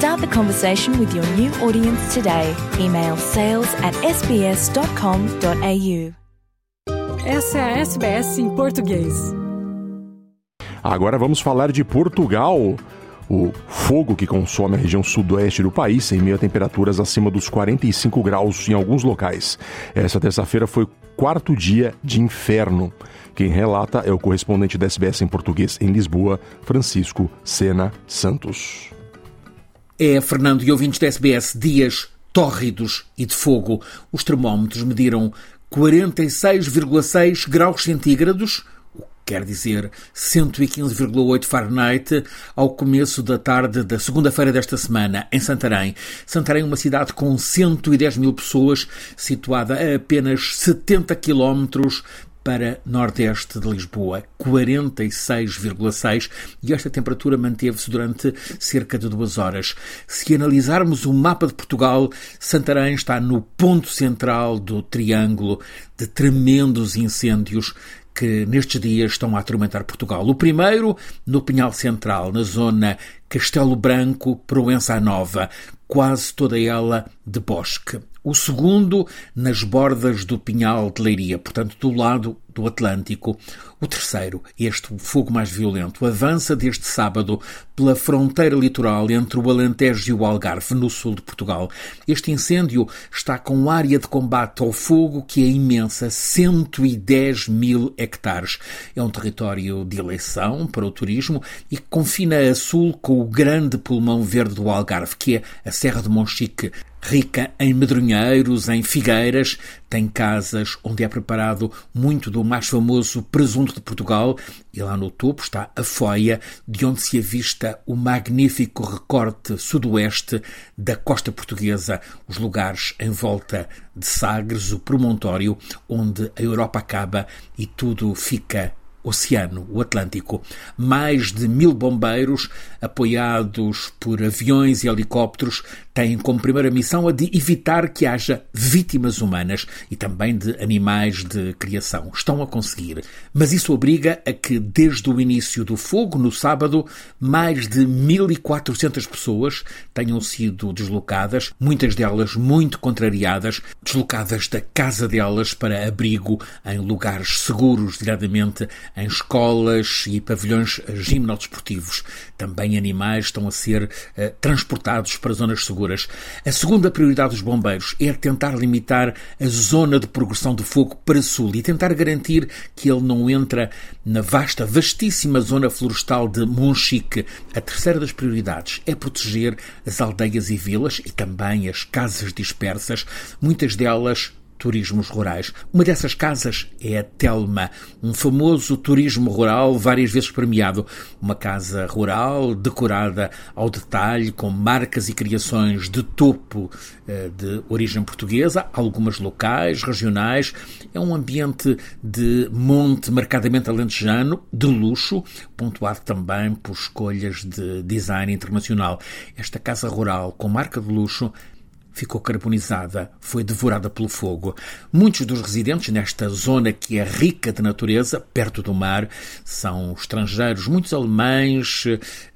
Start the conversation with your new audience today. Email sales at sbs.com.au. Essa é a SBS em português. Agora vamos falar de Portugal. O fogo que consome a região sudoeste do país em meio a temperaturas acima dos 45 graus em alguns locais. Essa terça-feira foi o quarto dia de inferno. Quem relata é o correspondente da SBS em português em Lisboa, Francisco Sena Santos. É, Fernando e ouvintes da SBS, dias tórridos e de fogo. Os termómetros mediram 46,6 graus centígrados, o que quer dizer 115,8 Fahrenheit, ao começo da tarde da segunda-feira desta semana, em Santarém. Santarém é uma cidade com 110 mil pessoas, situada a apenas 70 quilómetros para nordeste de Lisboa, 46,6 e esta temperatura manteve-se durante cerca de duas horas. Se analisarmos o mapa de Portugal, Santarém está no ponto central do triângulo de tremendos incêndios que nestes dias estão a atormentar Portugal. O primeiro no Pinhal Central, na zona Castelo Branco, Proença Nova, quase toda ela de bosque o segundo nas bordas do Pinhal de Leiria, portanto do lado do Atlântico. O terceiro, este fogo mais violento, avança desde sábado pela fronteira litoral entre o Alentejo e o Algarve, no sul de Portugal. Este incêndio está com área de combate ao fogo que é imensa, 110 mil hectares. É um território de eleição para o turismo e que confina a sul com o grande pulmão verde do Algarve, que é a Serra de Monchique, rica em medronheiros, em figueiras, tem casas onde é preparado muito do mais famoso presunto de Portugal e lá no topo está a foia de onde se avista o magnífico recorte sudoeste da costa portuguesa, os lugares em volta de Sagres, o promontório onde a Europa acaba e tudo fica oceano, o Atlântico. Mais de mil bombeiros, apoiados por aviões e helicópteros, têm como primeira missão a de evitar que haja vítimas humanas e também de animais de criação. Estão a conseguir. Mas isso obriga a que, desde o início do fogo, no sábado, mais de 1.400 pessoas tenham sido deslocadas, muitas delas muito contrariadas, deslocadas da casa delas para abrigo em lugares seguros, diretamente em escolas e pavilhões gimnodesportivos. Também animais estão a ser uh, transportados para zonas seguras. A segunda prioridade dos bombeiros é tentar limitar a zona de progressão do fogo para sul e tentar garantir que ele não entra na vasta, vastíssima zona florestal de Monchique. A terceira das prioridades é proteger as aldeias e vilas e também as casas dispersas, muitas delas turismos rurais. Uma dessas casas é a Telma, um famoso turismo rural várias vezes premiado. Uma casa rural decorada ao detalhe, com marcas e criações de topo eh, de origem portuguesa, algumas locais, regionais. É um ambiente de monte marcadamente alentejano, de luxo, pontuado também por escolhas de design internacional. Esta casa rural com marca de luxo ficou carbonizada, foi devorada pelo fogo. Muitos dos residentes nesta zona que é rica de natureza, perto do mar, são estrangeiros, muitos alemães,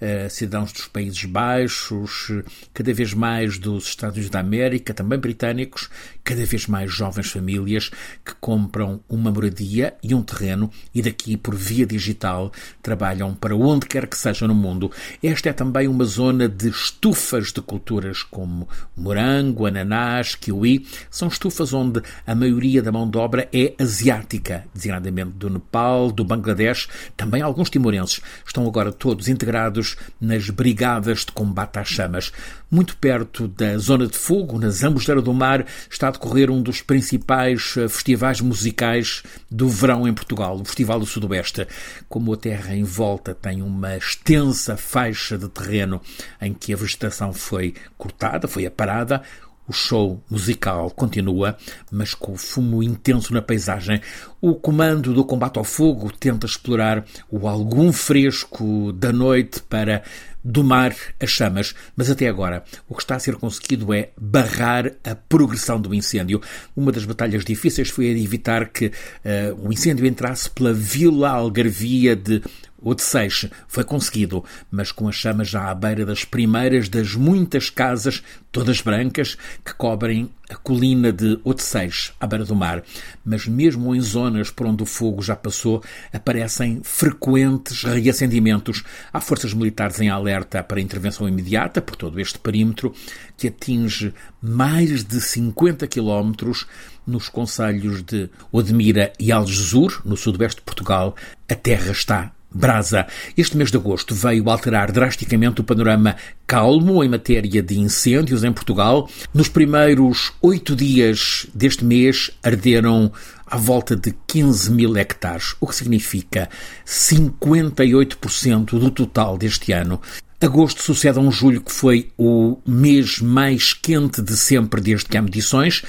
eh, cidadãos dos Países Baixos, cada vez mais dos Estados Unidos da América, também britânicos, cada vez mais jovens famílias que compram uma moradia e um terreno e daqui, por via digital, trabalham para onde quer que seja no mundo. Esta é também uma zona de estufas de culturas como morango, morango, ananás, kiwi. São estufas onde a maioria da mão de obra é asiática, designadamente do Nepal, do Bangladesh, também alguns timorenses. Estão agora todos integrados nas brigadas de combate às chamas. Muito perto da zona de fogo, na Zambujeira do Mar, está a decorrer um dos principais eh, festivais musicais do verão em Portugal, o Festival do Sudoeste. Como a terra em volta tem uma extensa faixa de terreno em que a vegetação foi cortada, foi aparada, o show musical continua, mas com fumo intenso na paisagem. O comando do combate ao fogo tenta explorar o algum fresco da noite para domar as chamas, mas até agora o que está a ser conseguido é barrar a progressão do incêndio. Uma das batalhas difíceis foi evitar que uh, o incêndio entrasse pela vila algarvia de o de Seixe foi conseguido, mas com as chamas já à beira das primeiras das muitas casas, todas brancas, que cobrem a colina de Otseixe, à beira do mar. Mas mesmo em zonas por onde o fogo já passou, aparecem frequentes reacendimentos. Há forças militares em alerta para intervenção imediata por todo este perímetro, que atinge mais de 50 quilómetros nos concelhos de Odmira e Algesur, no sudoeste de Portugal. A terra está brasa. Este mês de agosto veio alterar drasticamente o panorama calmo em matéria de incêndios em Portugal. Nos primeiros oito dias deste mês arderam à volta de 15 mil hectares, o que significa 58% do total deste ano. Agosto sucede a um julho que foi o mês mais quente de sempre desde que há medições,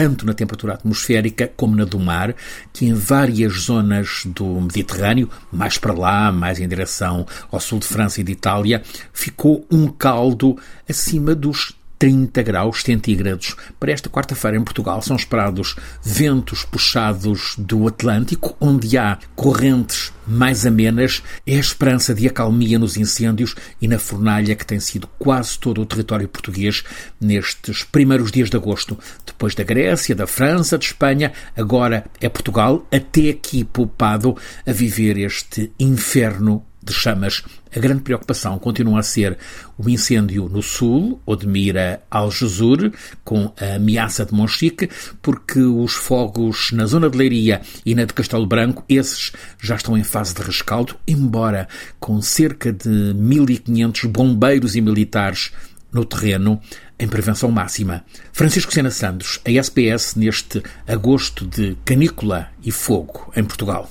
tanto na temperatura atmosférica como na do mar, que em várias zonas do Mediterrâneo, mais para lá, mais em direção ao sul de França e de Itália, ficou um caldo acima dos 30 graus centígrados. Para esta quarta-feira em Portugal são esperados ventos puxados do Atlântico, onde há correntes mais amenas. É a esperança de acalmia nos incêndios e na fornalha que tem sido quase todo o território português nestes primeiros dias de agosto. Depois da Grécia, da França, de Espanha, agora é Portugal, até aqui poupado a viver este inferno de chamas. A grande preocupação continua a ser o incêndio no sul, Odmira Algesur, com a ameaça de Monchique, porque os fogos na zona de Leiria e na de Castelo Branco, esses já estão em fase de rescaldo, embora com cerca de 1.500 bombeiros e militares no terreno em prevenção máxima. Francisco Sena Santos, a SPS neste agosto de canícula e fogo em Portugal.